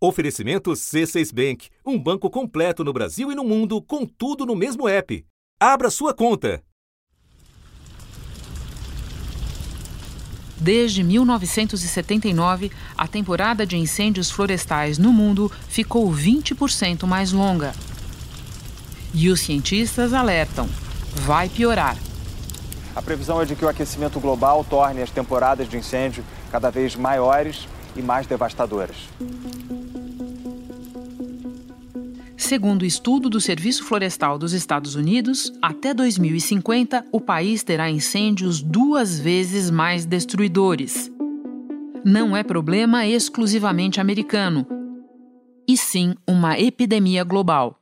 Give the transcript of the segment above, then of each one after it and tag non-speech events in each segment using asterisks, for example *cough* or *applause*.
Oferecimento C6 Bank, um banco completo no Brasil e no mundo, com tudo no mesmo app. Abra sua conta. Desde 1979, a temporada de incêndios florestais no mundo ficou 20% mais longa. E os cientistas alertam: vai piorar. A previsão é de que o aquecimento global torne as temporadas de incêndio cada vez maiores e mais devastadoras. Segundo o estudo do Serviço Florestal dos Estados Unidos, até 2050 o país terá incêndios duas vezes mais destruidores. Não é problema exclusivamente americano, e sim uma epidemia global.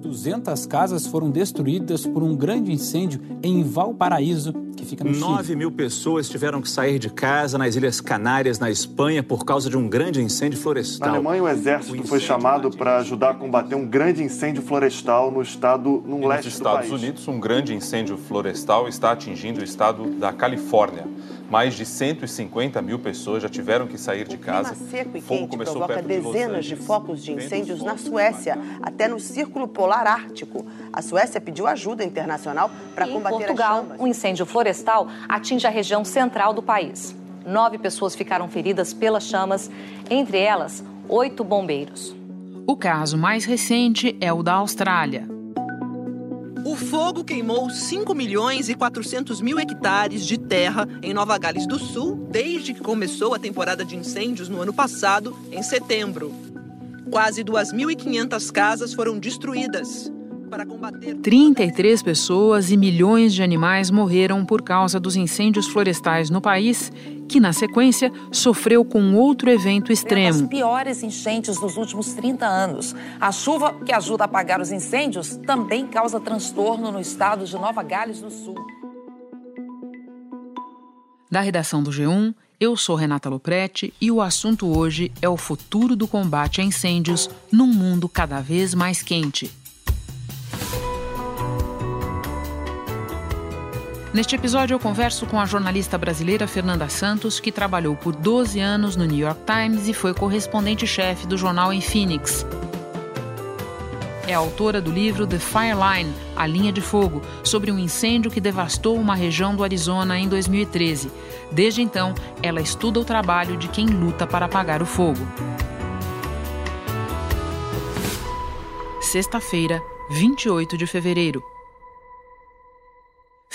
200 casas foram destruídas por um grande incêndio em Valparaíso, fica no 9 Chile. mil pessoas tiveram que sair de casa nas Ilhas Canárias, na Espanha, por causa de um grande incêndio florestal. Na Alemanha, o exército foi chamado para ajudar a combater um grande incêndio florestal no estado, no E leste nos do Estados país. Unidos, um grande incêndio florestal está atingindo o estado da Califórnia. Mais de 150 mil pessoas já tiveram que sair de casa. clima seco e O fogo quente começou provoca de dezenas de Angeles. focos de incêndios na Suécia, até no Círculo Polar Ártico. A Suécia pediu ajuda internacional para E em combater Portugal, as chamas. um incêndio florestal atinge a região central do país. Nove pessoas ficaram feridas pelas chamas, entre elas, oito bombeiros. O caso mais recente é o da Austrália. O fogo queimou 5 milhões e 400 mil hectares de terra em Nova Gales do Sul desde que começou a temporada de incêndios no ano passado, em setembro. Quase 2.500 casas foram destruídas. Para combater 33 pessoas e milhões de animais morreram por causa dos incêndios florestais no país, que, na sequência, sofreu com outro evento As extremo. piores enchentes dos últimos 30 anos. A chuva, que ajuda a apagar os incêndios, também causa transtorno no estado de Nova Gales do Sul. Da redação do G1, eu sou Renata Loprete e o assunto hoje é o futuro do combate a incêndios num mundo cada vez mais quente. Neste episódio, eu converso com a jornalista brasileira Fernanda Santos, que trabalhou por 12 anos no New York Times e foi correspondente-chefe do jornal em Phoenix. É autora do livro The Fireline A Linha de Fogo sobre um incêndio que devastou uma região do Arizona em 2013. Desde então, ela estuda o trabalho de quem luta para apagar o fogo. Sexta-feira, 28 de fevereiro.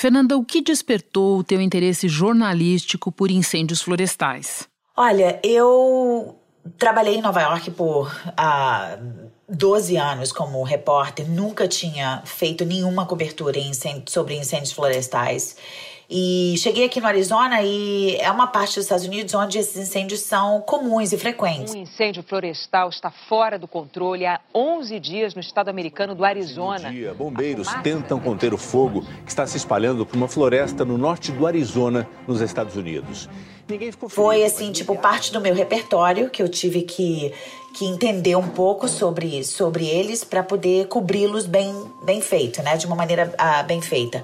Fernanda, o que despertou o teu interesse jornalístico por incêndios florestais? Olha, eu trabalhei em Nova York por ah, 12 anos como repórter, nunca tinha feito nenhuma cobertura incêndio- sobre incêndios florestais. E cheguei aqui no Arizona e é uma parte dos Estados Unidos onde esses incêndios são comuns e frequentes. Um incêndio florestal está fora do controle há 11 dias no estado americano do Arizona. dia, bombeiros tentam conter o fogo que está se espalhando por uma floresta no norte do Arizona, nos Estados Unidos. Ninguém ficou Foi assim, tipo, parte do meu repertório que eu tive que, que entender um pouco sobre, sobre eles para poder cobri-los bem, bem feito, né? De uma maneira ah, bem feita.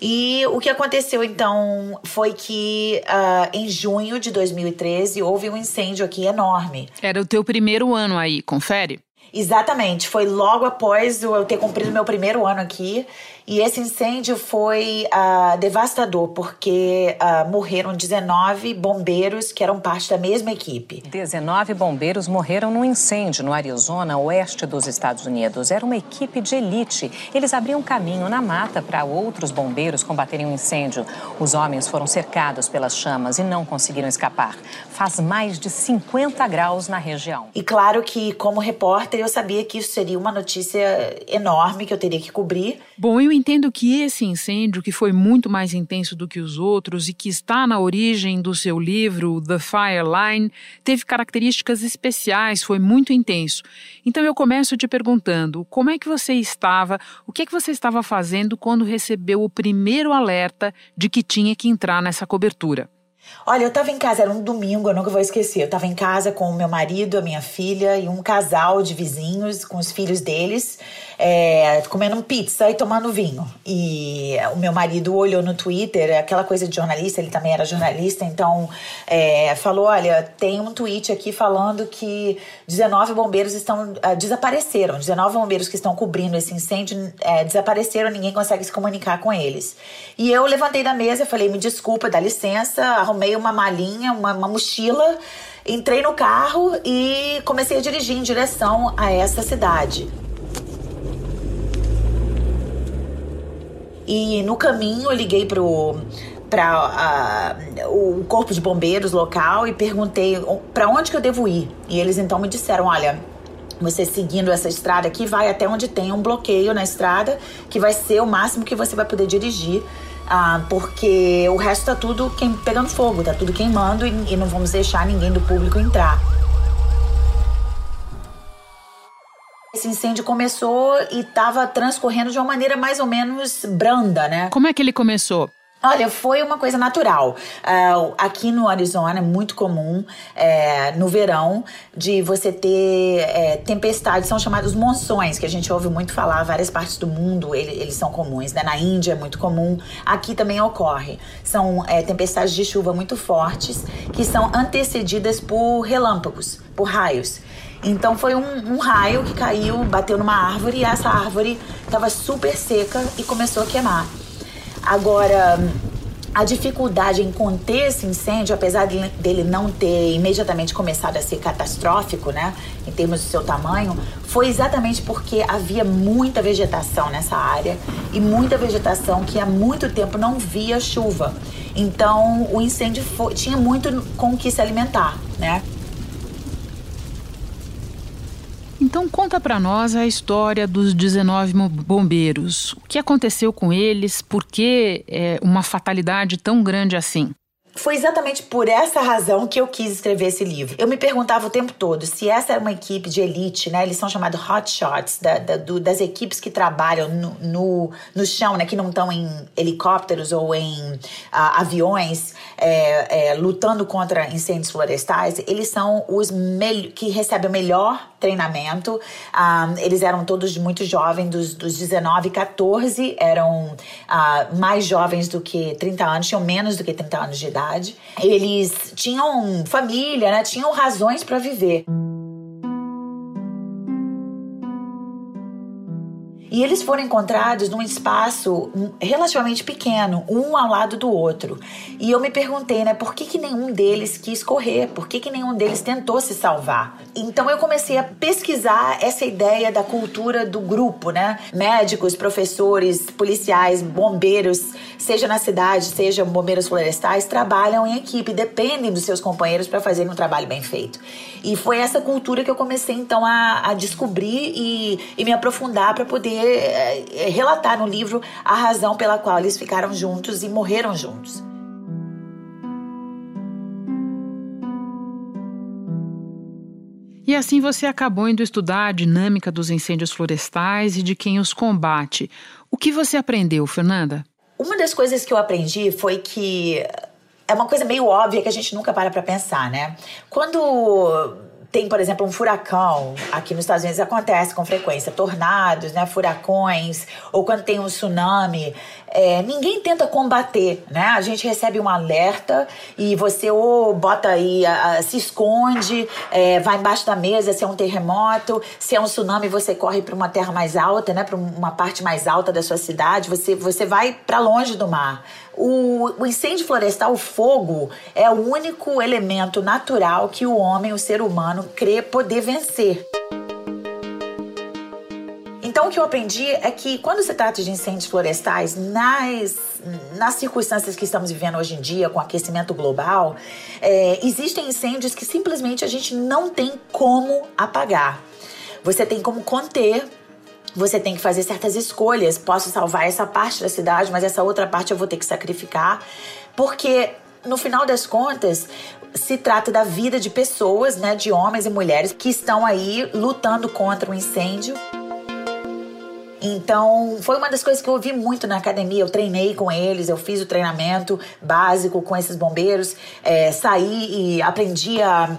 E o que aconteceu então foi que ah, em junho de 2013 houve um incêndio aqui enorme. Era o teu primeiro ano aí, confere? Exatamente, foi logo após eu ter cumprido meu primeiro ano aqui. E esse incêndio foi ah, devastador, porque ah, morreram 19 bombeiros que eram parte da mesma equipe. 19 bombeiros morreram num incêndio no Arizona, oeste dos Estados Unidos. Era uma equipe de elite. Eles abriam caminho na mata para outros bombeiros combaterem o um incêndio. Os homens foram cercados pelas chamas e não conseguiram escapar. Faz mais de 50 graus na região. E claro que, como repórter, eu sabia que isso seria uma notícia enorme que eu teria que cobrir. Bom, eu entendo que esse incêndio, que foi muito mais intenso do que os outros e que está na origem do seu livro The Fireline, teve características especiais, foi muito intenso. Então eu começo te perguntando, como é que você estava, o que é que você estava fazendo quando recebeu o primeiro alerta de que tinha que entrar nessa cobertura? Olha, eu tava em casa, era um domingo, eu nunca vou esquecer. Eu tava em casa com o meu marido, a minha filha e um casal de vizinhos com os filhos deles. é, comendo pizza e tomando vinho. E o meu marido olhou no Twitter, aquela coisa de jornalista, ele também era jornalista, então é, falou: olha, tem um tweet aqui falando que 19 bombeiros estão uh, desapareceram, 19 bombeiros que estão cobrindo esse incêndio desapareceram, ninguém consegue se comunicar com eles. E eu levantei da mesa falei: me desculpa, dá licença, arrumei uma malinha, uma, uma mochila. Entrei no carro e comecei a dirigir em direção a essa cidade. E no caminho eu liguei pro para uh, o corpo de bombeiros local e perguntei para onde que eu devo ir. E eles então me disseram, olha, você seguindo essa estrada aqui vai até onde tem um bloqueio na estrada, que vai ser o máximo que você vai poder dirigir. Ah, porque o resto tá tudo pegando fogo, tá tudo queimando e, e não vamos deixar ninguém do público entrar. Esse incêndio começou e estava transcorrendo de uma maneira mais ou menos branda, né? Como é que ele começou? Olha, foi uma coisa natural. Uh, aqui no Arizona é muito comum, é, no verão, de você ter é, tempestades, são chamados monções, que a gente ouve muito falar, várias partes do mundo eles, eles são comuns, né? Na Índia é muito comum, aqui também ocorre. São é, tempestades de chuva muito fortes, que são antecedidas por relâmpagos, por raios. Então foi um, um, raio que caiu, bateu numa árvore e essa árvore estava super seca e começou a queimar. Agora, a dificuldade em conter esse incêndio, apesar dele não ter imediatamente começado a ser catastrófico, né, em termos do seu tamanho, foi exatamente porque havia muita vegetação nessa área e muita vegetação que há muito tempo não via chuva. Então, o incêndio foi, tinha muito com o que se alimentar, né? Então conta para nós a história dos 19 bombeiros. O que aconteceu com eles? Por que é, uma fatalidade tão grande assim? Foi exatamente por essa razão que eu quis escrever esse livro. Eu me perguntava o tempo todo se essa era uma equipe de elite, né? Eles são chamados hotshots, da, da, das equipes que trabalham no, no, no, chão, né? Que não estão em helicópteros ou em aviões é, é, lutando contra incêndios florestais. Eles são os que recebem o melhor treinamento. Ah, eles eram todos muito jovens, dos, dos 19, 14 eram uh, mais jovens do que 30 anos, tinham menos do que 30 anos de idade. Eles tinham família, né? Tinham razões para viver. E eles foram encontrados num espaço relativamente pequeno, um ao lado do outro. E eu me perguntei, né, por que, que nenhum deles quis correr? Por que, que nenhum deles tentou se salvar? Então eu comecei a pesquisar essa ideia da cultura do grupo, né? Médicos, professores, policiais, bombeiros, seja na cidade, seja bombeiros florestais, trabalham em equipe, dependem dos seus companheiros para fazerem um trabalho bem feito. E foi essa cultura que eu comecei então a, a descobrir e, e me aprofundar para poder é, relatar no livro a razão pela qual eles ficaram juntos e morreram juntos. E assim você acabou indo estudar a dinâmica dos incêndios florestais e de quem os combate. O que você aprendeu, Fernanda? Uma das coisas que eu aprendi foi que é uma coisa meio óbvia que a gente nunca para para pensar, né? Quando tem, por exemplo, um furacão, aqui nos Estados Unidos acontece com frequência, tornados, né, furacões, ou quando tem um tsunami, é, ninguém tenta combater, né? A gente recebe um alerta e você ou bota aí, a, a, se esconde, é, vai embaixo da mesa se é um terremoto, se é um tsunami você corre para uma terra mais alta, né, para uma parte mais alta da sua cidade, você, você vai para longe do mar. O, o, incêndio florestal, o fogo, é o único elemento natural que o homem, o ser humano, crê poder vencer. Então, o que eu aprendi é que quando se trata de incêndios florestais, nas, nas circunstâncias que estamos vivendo hoje em dia, com aquecimento global, é, existem incêndios que simplesmente a gente não tem como apagar. Você tem como conter você tem que fazer certas escolhas. Posso salvar essa parte da cidade, mas essa outra parte eu vou ter que sacrificar. Porque, no final das contas, se trata da vida de pessoas, né, de homens e mulheres que estão aí lutando contra o incêndio. Então, foi uma das coisas que eu ouvi muito na academia. Eu treinei com eles, eu fiz o treinamento básico com esses bombeiros, é, saí e aprendi a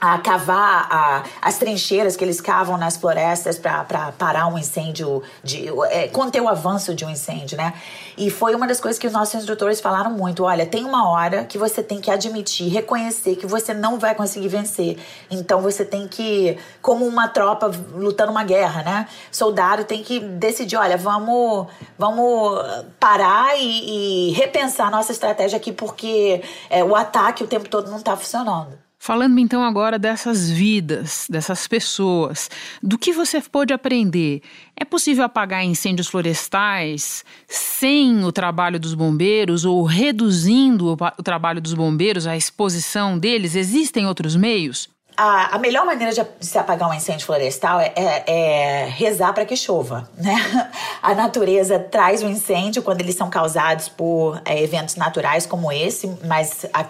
a cavar a, as trincheiras que eles cavam nas florestas para parar um incêndio, de, é, conter o avanço de um incêndio, né? E foi uma das coisas que os nossos instrutores falaram muito. Olha, tem uma hora que você tem que admitir, reconhecer que você não vai conseguir vencer. Então você tem que, como uma tropa lutando uma guerra, né? Soldado tem que decidir, olha, vamos, vamos parar e, e repensar nossa estratégia aqui, porque é, o ataque o tempo todo não está funcionando. Falando então agora dessas vidas, dessas pessoas, do que você pôde aprender? É possível apagar incêndios florestais sem o trabalho dos bombeiros ou reduzindo o, o trabalho dos bombeiros, a exposição deles? Existem outros meios? A, a melhor maneira de, se apagar um incêndio florestal é, é, é rezar para que chova, né? *laughs* A natureza traz o um incêndio quando eles são causados por é, eventos naturais como esse, mas a,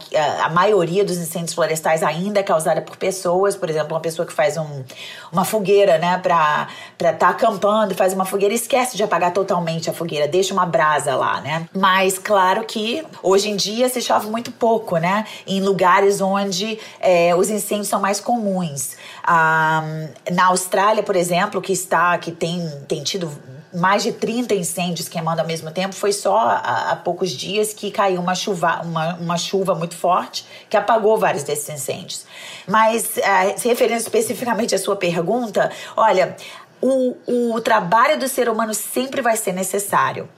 a, maioria dos incêndios florestais ainda é causada por pessoas, por exemplo, uma pessoa que faz um, uma fogueira, né, para estar tá acampando, faz uma fogueira, esquece de apagar totalmente a fogueira, deixa uma brasa lá, né? Mas claro que hoje em dia se chove muito pouco, né? Em lugares onde é, os incêndios são comuns. Ah, na Austrália, por exemplo, que está que tem, tem tido mais de 30 incêndios queimando ao mesmo tempo, foi só há, há poucos dias que caiu uma chuva, uma, uma chuva muito forte que apagou vários desses incêndios. Mas, ah, se referindo especificamente à sua pergunta, olha, o, o trabalho do ser humano sempre vai ser necessário.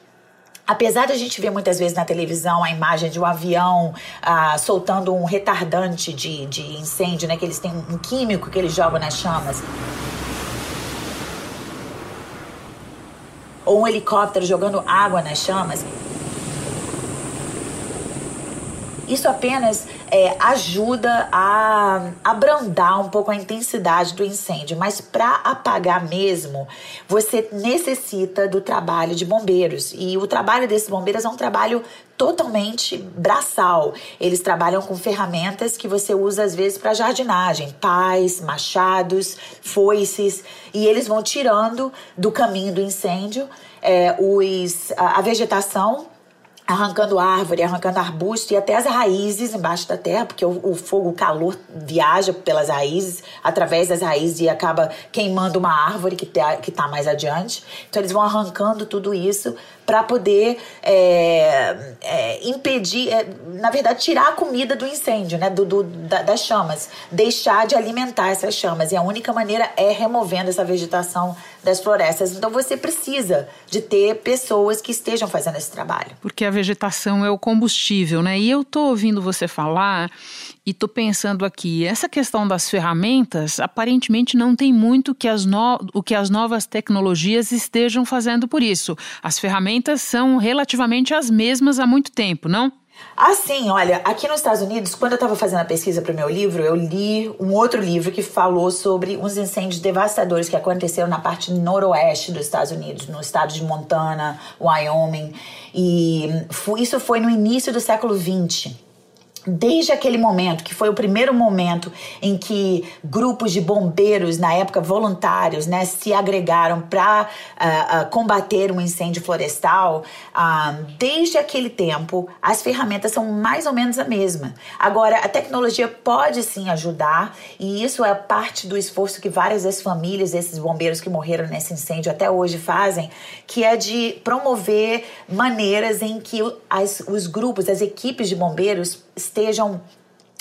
Apesar de a gente ver muitas vezes na televisão a imagem de um avião ah, soltando um retardante de, de incêndio, né? Que eles têm um químico que eles jogam nas chamas. Ou um helicóptero jogando água nas chamas. Isso apenas é, ajuda a abrandar um pouco a intensidade do incêndio, mas para apagar mesmo, você necessita do trabalho de bombeiros. E o trabalho desses bombeiros é um trabalho totalmente braçal. Eles trabalham com ferramentas que você usa às vezes para jardinagem, pás, machados, foices, e eles vão tirando do caminho do incêndio é, os, a, a vegetação arrancando árvore, arrancando arbusto e até as raízes embaixo da terra, porque o, o, fogo, o calor viaja pelas raízes, através das raízes e acaba queimando uma árvore que está que tá mais adiante. Então eles vão arrancando tudo isso para poder é, é, impedir, é, na verdade, tirar a comida do incêndio, né, do, do da, das chamas, deixar de alimentar essas chamas. E a única maneira é removendo essa vegetação das florestas. Então você precisa de ter pessoas que estejam fazendo esse trabalho. Porque a vegetação é o combustível, né? E eu tô ouvindo você falar e tô pensando aqui, essa questão das ferramentas, aparentemente não tem muito que as no... o que as novas tecnologias estejam fazendo por isso. As ferramentas são relativamente as mesmas há muito tempo, não? Assim, olha, aqui nos Estados Unidos, quando eu estava fazendo a pesquisa para o meu livro, eu li um outro livro que falou sobre uns incêndios devastadores que aconteceram na parte noroeste dos Estados Unidos, no estado de Montana, Wyoming. E isso foi no início do século XX. Desde aquele momento, que foi o primeiro momento em que grupos de bombeiros, na época voluntários, né, se agregaram para uh, uh, combater um incêndio florestal, uh, desde aquele tempo, as ferramentas são mais ou menos a mesma. Agora, a tecnologia pode sim ajudar, e isso é parte do esforço que várias das famílias desses bombeiros que morreram nesse incêndio até hoje fazem, que é de promover maneiras em que as, os grupos, as equipes de bombeiros estejam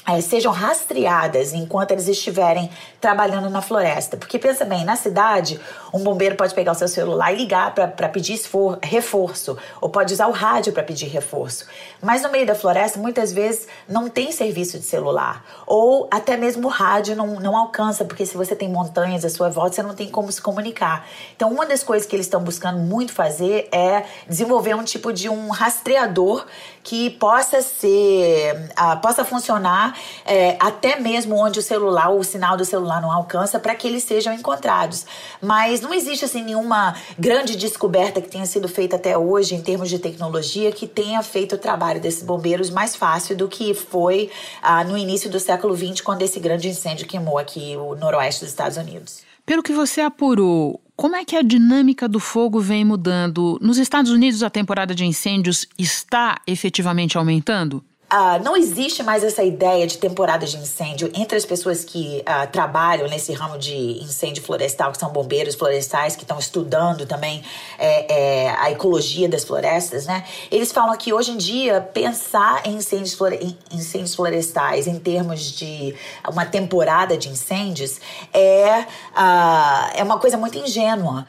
é, sejam rastreadas enquanto eles estiverem trabalhando na floresta. Porque pensa bem, na cidade, um bombeiro pode pegar o seu celular e ligar para pedir esfor reforço, ou pode usar o rádio para pedir reforço. Mas no meio da floresta, muitas vezes não tem serviço de celular, ou até mesmo o rádio não, não alcança, porque se você tem montanhas à sua volta, você não tem como se comunicar. Então, uma das coisas que eles estão buscando muito fazer é desenvolver um tipo de um rastreador que possa ser, uh, possa funcionar é, até mesmo onde o celular, o sinal do celular não alcança, para que eles sejam encontrados. Mas não existe assim nenhuma grande descoberta que tenha sido feita até hoje em termos de tecnologia que tenha feito o trabalho desses bombeiros mais fácil do que foi ah, no início do século XX, quando esse grande incêndio queimou aqui o noroeste dos Estados Unidos. Pelo que você apurou, como é que a dinâmica do fogo vem mudando? Nos Estados Unidos, a temporada de incêndios está efetivamente aumentando? Uh, não existe mais essa ideia de temporada de incêndio entre as pessoas que uh, trabalham nesse ramo de incêndio florestal, que são bombeiros florestais, que estão estudando também é, é, a ecologia das florestas, né? Eles falam que hoje em dia pensar em incêndios, em incêndios florestais em termos de uma temporada de incêndios é, uh, é uma coisa muito ingênua.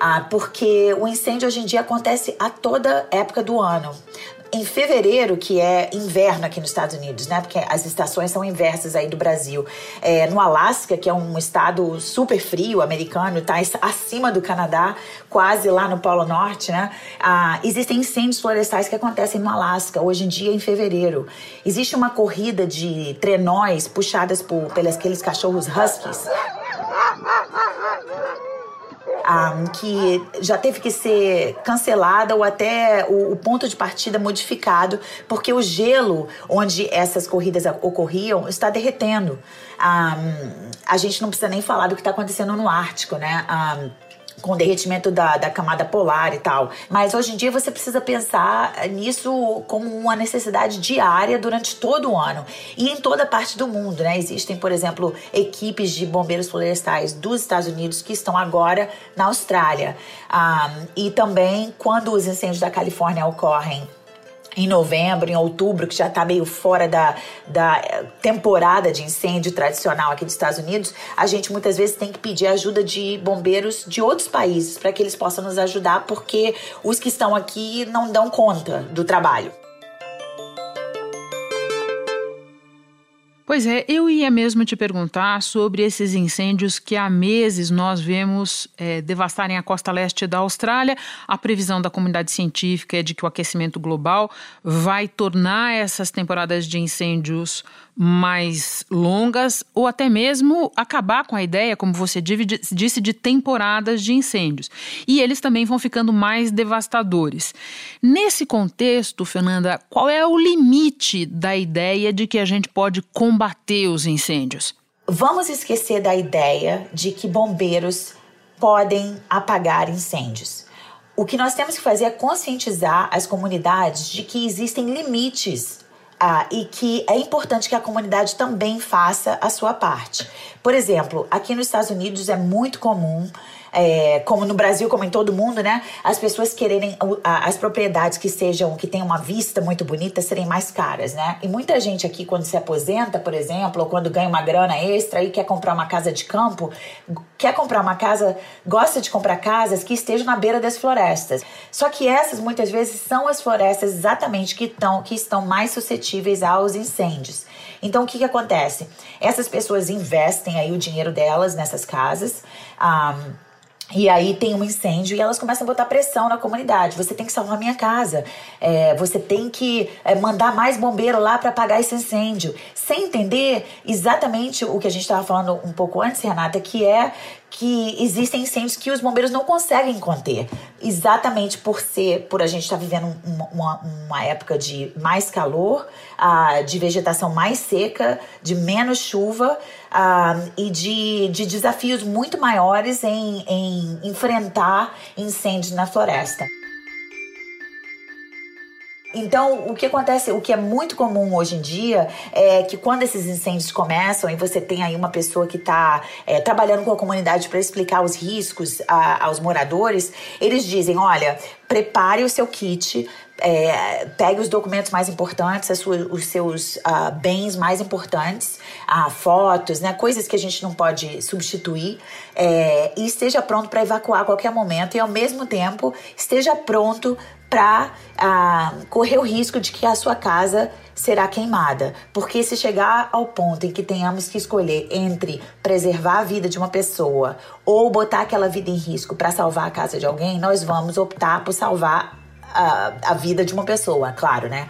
Ah, porque o incêndio hoje em dia acontece a toda época do ano. Em fevereiro, que é inverno aqui nos Estados Unidos, né? Porque as estações são inversas aí do Brasil. É, no Alasca, que é um estado super frio americano, tá acima do Canadá, quase lá no Polo Norte, né? Ah, existem incêndios florestais que acontecem no Alasca, hoje em dia em fevereiro. Existe uma corrida de trenóis puxadas por pelos aqueles cachorros huskies um, que já teve que ser cancelada ou até o, o, ponto de partida modificado, porque o gelo onde essas corridas ocorriam está derretendo. Um, a gente não precisa nem falar do que está acontecendo no Ártico, né? Um, com o derretimento da, da camada polar e tal. Mas hoje em dia você precisa pensar nisso como uma necessidade diária durante todo o ano e em toda parte do mundo, né? Existem, por exemplo, equipes de bombeiros florestais dos Estados Unidos que estão agora na Austrália. Ah, e também, quando os incêndios da Califórnia ocorrem em novembro, em outubro, que já está meio fora da, da temporada de incêndio tradicional aqui dos Estados Unidos, a gente muitas vezes tem que pedir ajuda de bombeiros de outros países para que eles possam nos ajudar, porque os que estão aqui não dão conta do trabalho. Pois é, eu ia mesmo te perguntar sobre esses incêndios que há meses nós vemos é, devastarem a costa leste da Austrália. A previsão da comunidade científica é de que o aquecimento global vai tornar essas temporadas de incêndios mais longas ou até mesmo acabar com a ideia, como você disse, de temporadas de incêndios. E eles também vão ficando mais devastadores. Nesse contexto, Fernanda, qual é o limite da ideia de que a gente pode combater os incêndios? Vamos esquecer da ideia de que bombeiros podem apagar incêndios. O que nós temos que fazer é conscientizar as comunidades de que existem limites ah, e que é importante que a comunidade também faça a sua parte. Por exemplo, aqui nos Estados Unidos é muito comum é, como no Brasil, como em todo mundo, né? As pessoas quererem as propriedades que sejam, que tenham uma vista muito bonita, serem mais caras, né? E muita gente aqui, quando se aposenta, por exemplo, ou quando ganha uma grana extra e quer comprar uma casa de campo, quer comprar uma casa, gosta de comprar casas que estejam na beira das florestas. Só que essas muitas vezes são as florestas exatamente que, tão, que estão mais suscetíveis aos incêndios. Então, o que, que acontece? Essas pessoas investem aí o dinheiro delas nessas casas. Um, e aí tem um incêndio e elas começam a botar pressão na comunidade. Você tem que salvar minha casa. É, você tem que é, mandar mais bombeiro lá para apagar esse incêndio. Sem entender exatamente o que a gente estava falando um pouco antes, Renata, que é que existem incêndios que os bombeiros não conseguem conter, exatamente por ser, por a gente estar tá vivendo uma, uma, época de mais calor, uh, de vegetação mais seca, de menos chuva uh, e de, de desafios muito maiores em, em enfrentar incêndios na floresta. Então, o que acontece, o que é muito comum hoje em dia é que quando esses incêndios começam e você tem aí uma pessoa que está é, trabalhando com a comunidade para explicar os riscos a, aos moradores, eles dizem: olha, prepare o seu kit, é, pegue os documentos mais importantes, os seus uh, bens mais importantes, uh, fotos, né, coisas que a gente não pode substituir, é, e esteja pronto para evacuar a qualquer momento e, ao mesmo tempo, esteja pronto para ah, correr o risco de que a sua casa será queimada. Porque se chegar ao ponto em que tenhamos que escolher entre preservar a vida de uma pessoa ou botar aquela vida em risco para salvar a casa de alguém, nós vamos optar por salvar a, a vida de uma pessoa, claro, né?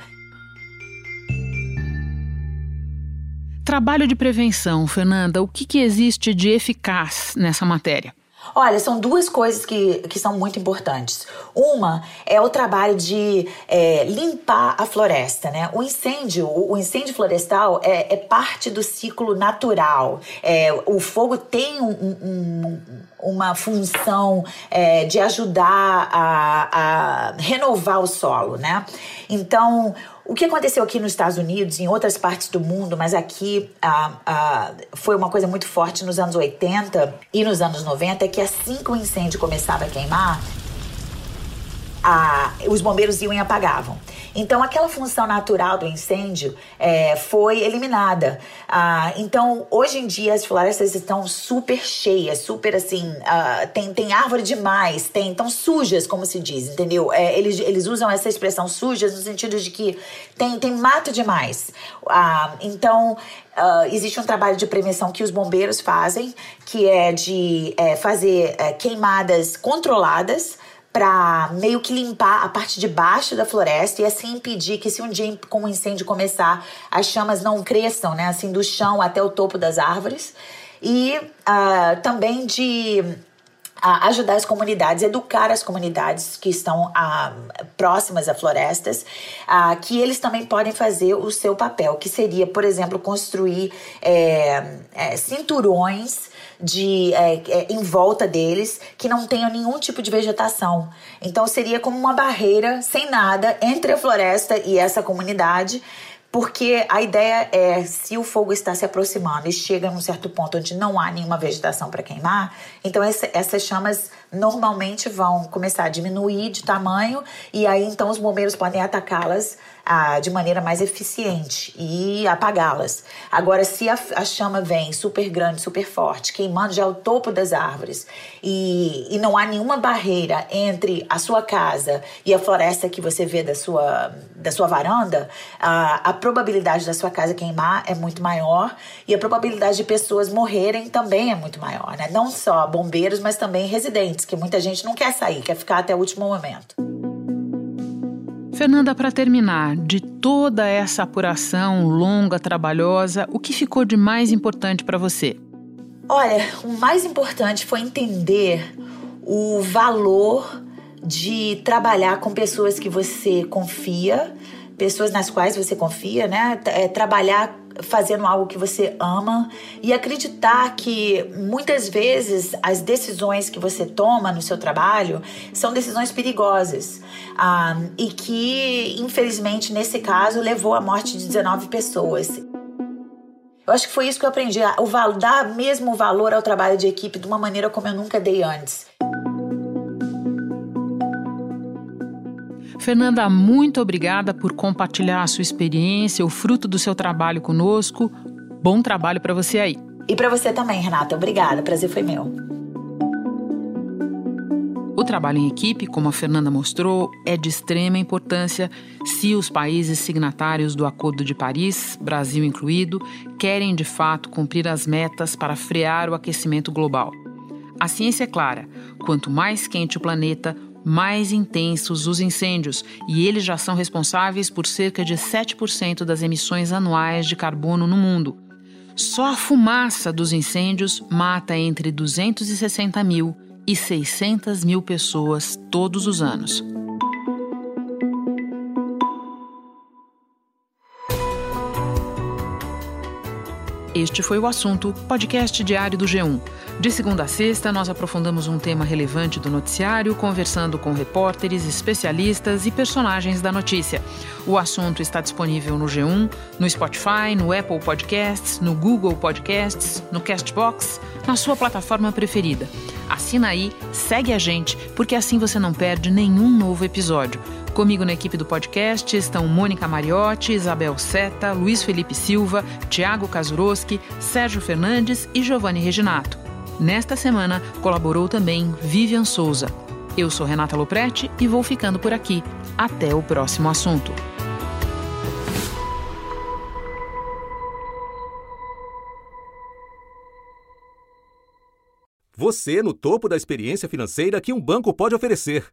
Trabalho de prevenção, Fernanda, o que, que existe de eficaz nessa matéria? Olha, são duas coisas que, que são muito importantes. Uma é o trabalho de é, limpar a floresta, né? O incêndio, o incêndio florestal é, é parte do ciclo natural. É, o fogo tem um, um, uma função é, de ajudar a, a renovar o solo, né? Então, o que aconteceu aqui nos Estados Unidos, em outras partes do mundo, mas aqui ah, ah, foi uma coisa muito forte nos anos 80 e nos anos 90, é que assim que o incêndio começava a queimar, ah, os bombeiros iam e apagavam. Então, aquela função natural do incêndio é, foi eliminada. Ah, então, hoje em dia, as florestas estão super cheias, super assim, ah, tem, tem árvore demais, tem tão sujas, como se diz, entendeu? É, eles, eles usam essa expressão sujas no sentido de que tem, tem mato demais. Ah, então, Uh, existe um trabalho de prevenção que os bombeiros fazem, que é de é, fazer é, queimadas controladas para meio que limpar a parte de baixo da floresta e assim impedir que se um dia com um incêndio começar, as chamas não cresçam, né, assim do chão até o topo das árvores. E uh, também de uh, ajudar as comunidades, educar as comunidades que estão uh, próximas a florestas, que eles também podem fazer o seu papel, que seria, por exemplo, construir é, é, cinturões de é, é, em volta deles que não tenham nenhum tipo de vegetação. Então seria como uma barreira sem nada entre a floresta e essa comunidade. Porque a ideia é, se o fogo está se aproximando e chega num certo ponto onde não há nenhuma vegetação para queimar, então essa, essas chamas normalmente vão começar a diminuir de tamanho e aí então os bombeiros podem atacá-las ah, de maneira mais eficiente e apagá-las. Agora, se a, a, chama vem super grande, super forte, queimando já o topo das árvores e, e não há nenhuma barreira entre a sua casa e a floresta que você vê da sua, da sua varanda, ah, a probabilidade da sua casa queimar é muito maior e a probabilidade de pessoas morrerem também é muito maior, né? Não só bombeiros, mas também residentes, que muita gente não quer sair, quer ficar até o último momento. Fernanda, para terminar, de toda essa apuração longa, trabalhosa, o que ficou de mais importante para você? Olha, o mais importante foi entender o valor de trabalhar com pessoas que você confia, pessoas nas quais você confia, né? É, trabalhar fazendo algo que você ama e acreditar que muitas vezes as decisões que você toma no seu trabalho são decisões perigosas ah, e que, infelizmente, nesse caso, levou à morte de 19 pessoas. Eu acho que foi isso que eu aprendi, o dar mesmo valor ao trabalho de equipe de uma maneira como eu nunca dei antes. Fernanda, muito obrigada por compartilhar a sua experiência, o fruto do seu trabalho conosco. Bom trabalho para você aí. E para você também, Renata. Obrigada. O prazer foi meu. O trabalho em equipe, como a Fernanda mostrou, é de extrema importância se os países signatários do Acordo de Paris, Brasil incluído, querem de fato cumprir as metas para frear o aquecimento global. A ciência é clara: quanto mais quente o planeta, mais intensos os incêndios, e eles já são responsáveis por cerca de 7% das emissões anuais de carbono no mundo. Só a fumaça dos incêndios mata entre 260 mil e 600 mil pessoas todos os anos. Este foi o assunto podcast diário do G1. De segunda a sexta, nós aprofundamos um tema relevante do noticiário, conversando com repórteres, especialistas e personagens da notícia. O assunto está disponível no G1, no Spotify, no Apple Podcasts, no Google Podcasts, no Castbox, na sua plataforma preferida. Assina aí, segue a gente, porque assim você não perde nenhum novo episódio. Comigo na equipe do podcast estão Mônica Mariotti, Isabel Seta, Luiz Felipe Silva, Tiago Kazuroski, Sérgio Fernandes e Giovanni Reginato. Nesta semana colaborou também Vivian Souza. Eu sou Renata Loprete e vou ficando por aqui. Até o próximo assunto. Você no topo da experiência financeira que um banco pode oferecer.